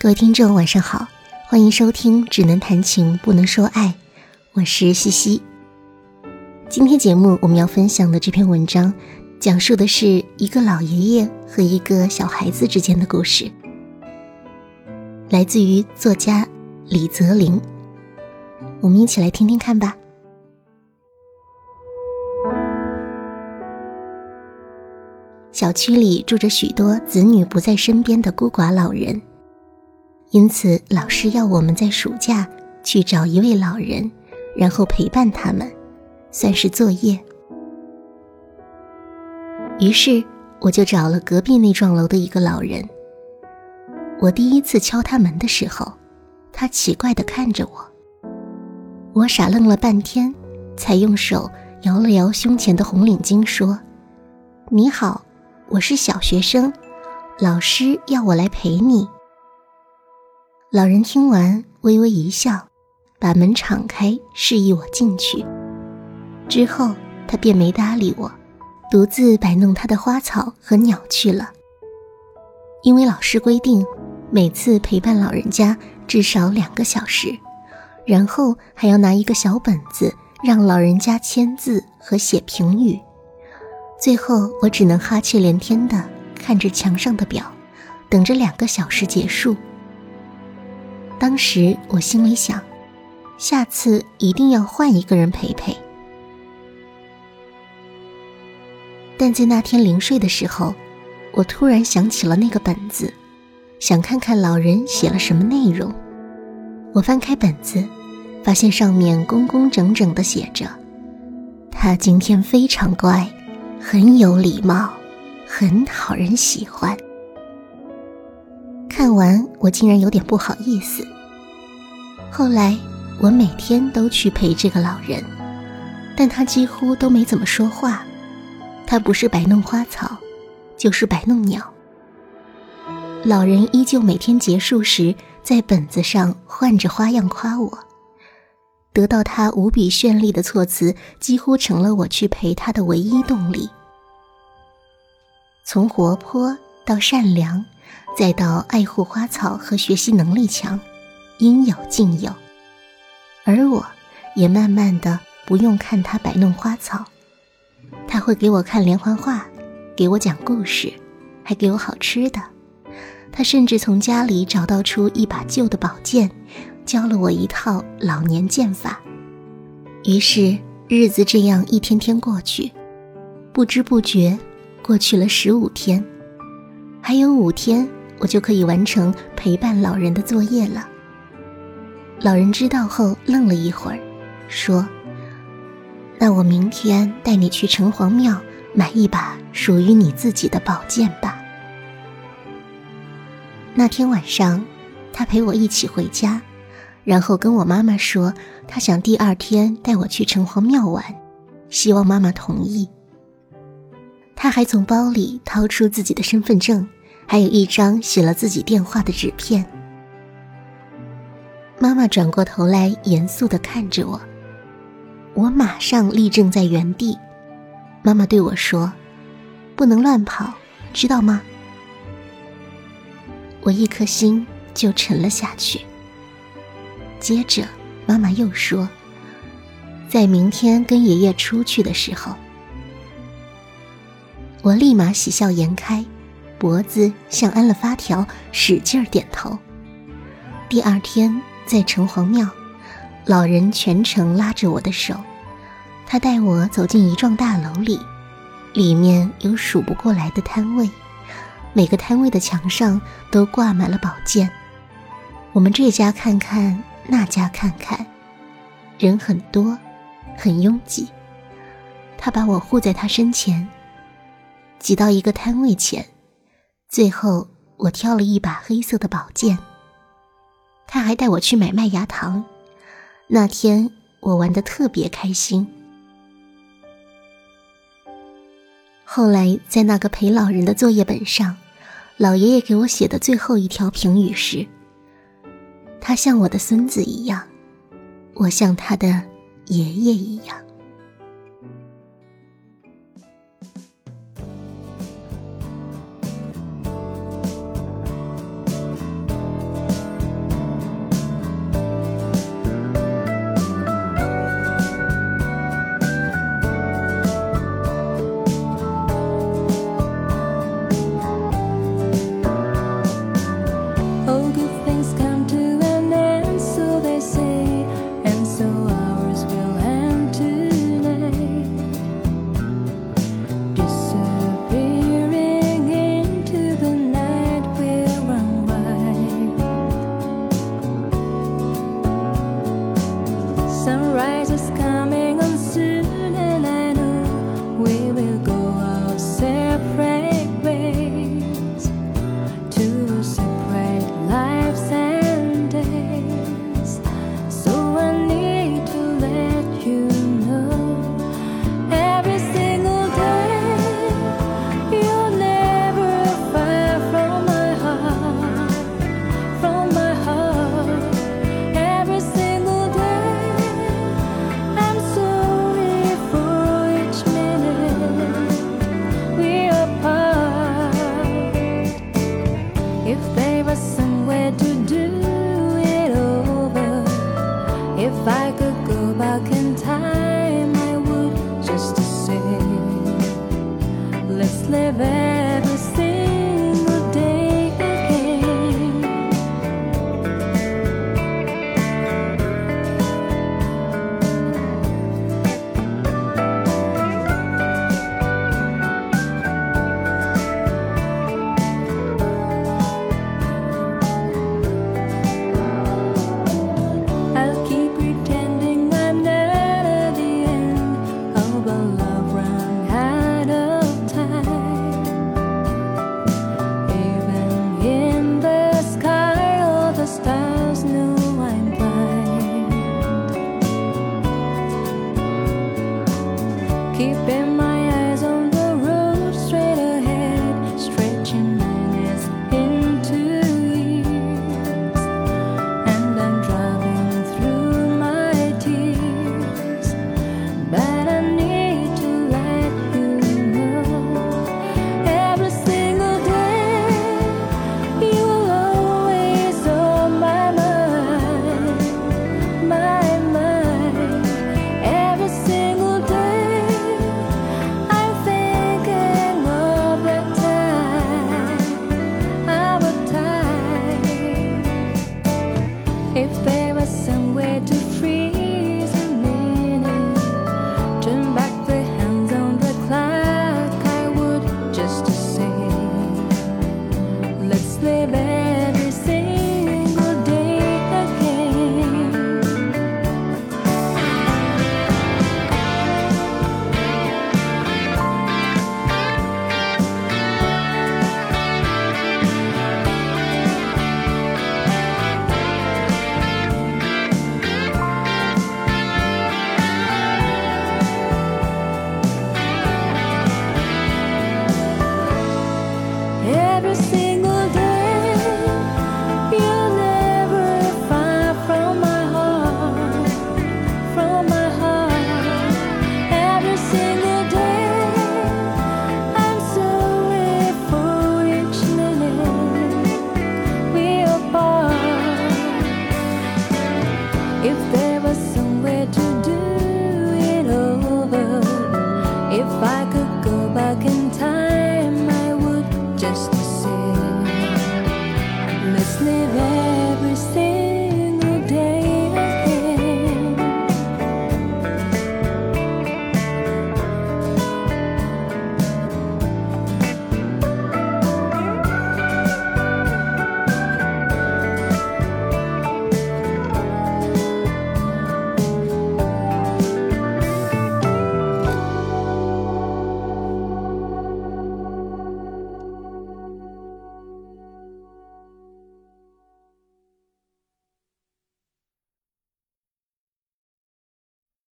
各位听众，晚上好，欢迎收听《只能谈情不能说爱》，我是西西。今天节目我们要分享的这篇文章，讲述的是一个老爷爷和一个小孩子之间的故事，来自于作家李泽林。我们一起来听听看吧。小区里住着许多子女不在身边的孤寡老人。因此，老师要我们在暑假去找一位老人，然后陪伴他们，算是作业。于是，我就找了隔壁那幢楼的一个老人。我第一次敲他门的时候，他奇怪地看着我。我傻愣了半天，才用手摇了摇胸前的红领巾，说：“你好，我是小学生，老师要我来陪你。”老人听完，微微一笑，把门敞开，示意我进去。之后，他便没搭理我，独自摆弄他的花草和鸟去了。因为老师规定，每次陪伴老人家至少两个小时，然后还要拿一个小本子让老人家签字和写评语。最后，我只能哈欠连天的看着墙上的表，等着两个小时结束。当时我心里想，下次一定要换一个人陪陪。但在那天临睡的时候，我突然想起了那个本子，想看看老人写了什么内容。我翻开本子，发现上面工工整整的写着：“他今天非常乖，很有礼貌，很讨人喜欢。”看完，我竟然有点不好意思。后来，我每天都去陪这个老人，但他几乎都没怎么说话。他不是摆弄花草，就是摆弄鸟。老人依旧每天结束时，在本子上换着花样夸我。得到他无比绚丽的措辞，几乎成了我去陪他的唯一动力。从活泼到善良。再到爱护花草和学习能力强，应有尽有。而我，也慢慢的不用看他摆弄花草，他会给我看连环画，给我讲故事，还给我好吃的。他甚至从家里找到出一把旧的宝剑，教了我一套老年剑法。于是日子这样一天天过去，不知不觉过去了十五天。还有五天，我就可以完成陪伴老人的作业了。老人知道后愣了一会儿，说：“那我明天带你去城隍庙买一把属于你自己的宝剑吧。”那天晚上，他陪我一起回家，然后跟我妈妈说，他想第二天带我去城隍庙玩，希望妈妈同意。他还从包里掏出自己的身份证，还有一张写了自己电话的纸片。妈妈转过头来，严肃地看着我，我马上立正在原地。妈妈对我说：“不能乱跑，知道吗？”我一颗心就沉了下去。接着，妈妈又说：“在明天跟爷爷出去的时候。”我立马喜笑颜开，脖子像安了发条，使劲儿点头。第二天在城隍庙，老人全程拉着我的手，他带我走进一幢大楼里，里面有数不过来的摊位，每个摊位的墙上都挂满了宝剑。我们这家看看，那家看看，人很多，很拥挤。他把我护在他身前。挤到一个摊位前，最后我挑了一把黑色的宝剑。他还带我去买麦芽糖，那天我玩的特别开心。后来在那个陪老人的作业本上，老爷爷给我写的最后一条评语是：“他像我的孙子一样，我像他的爷爷一样。if they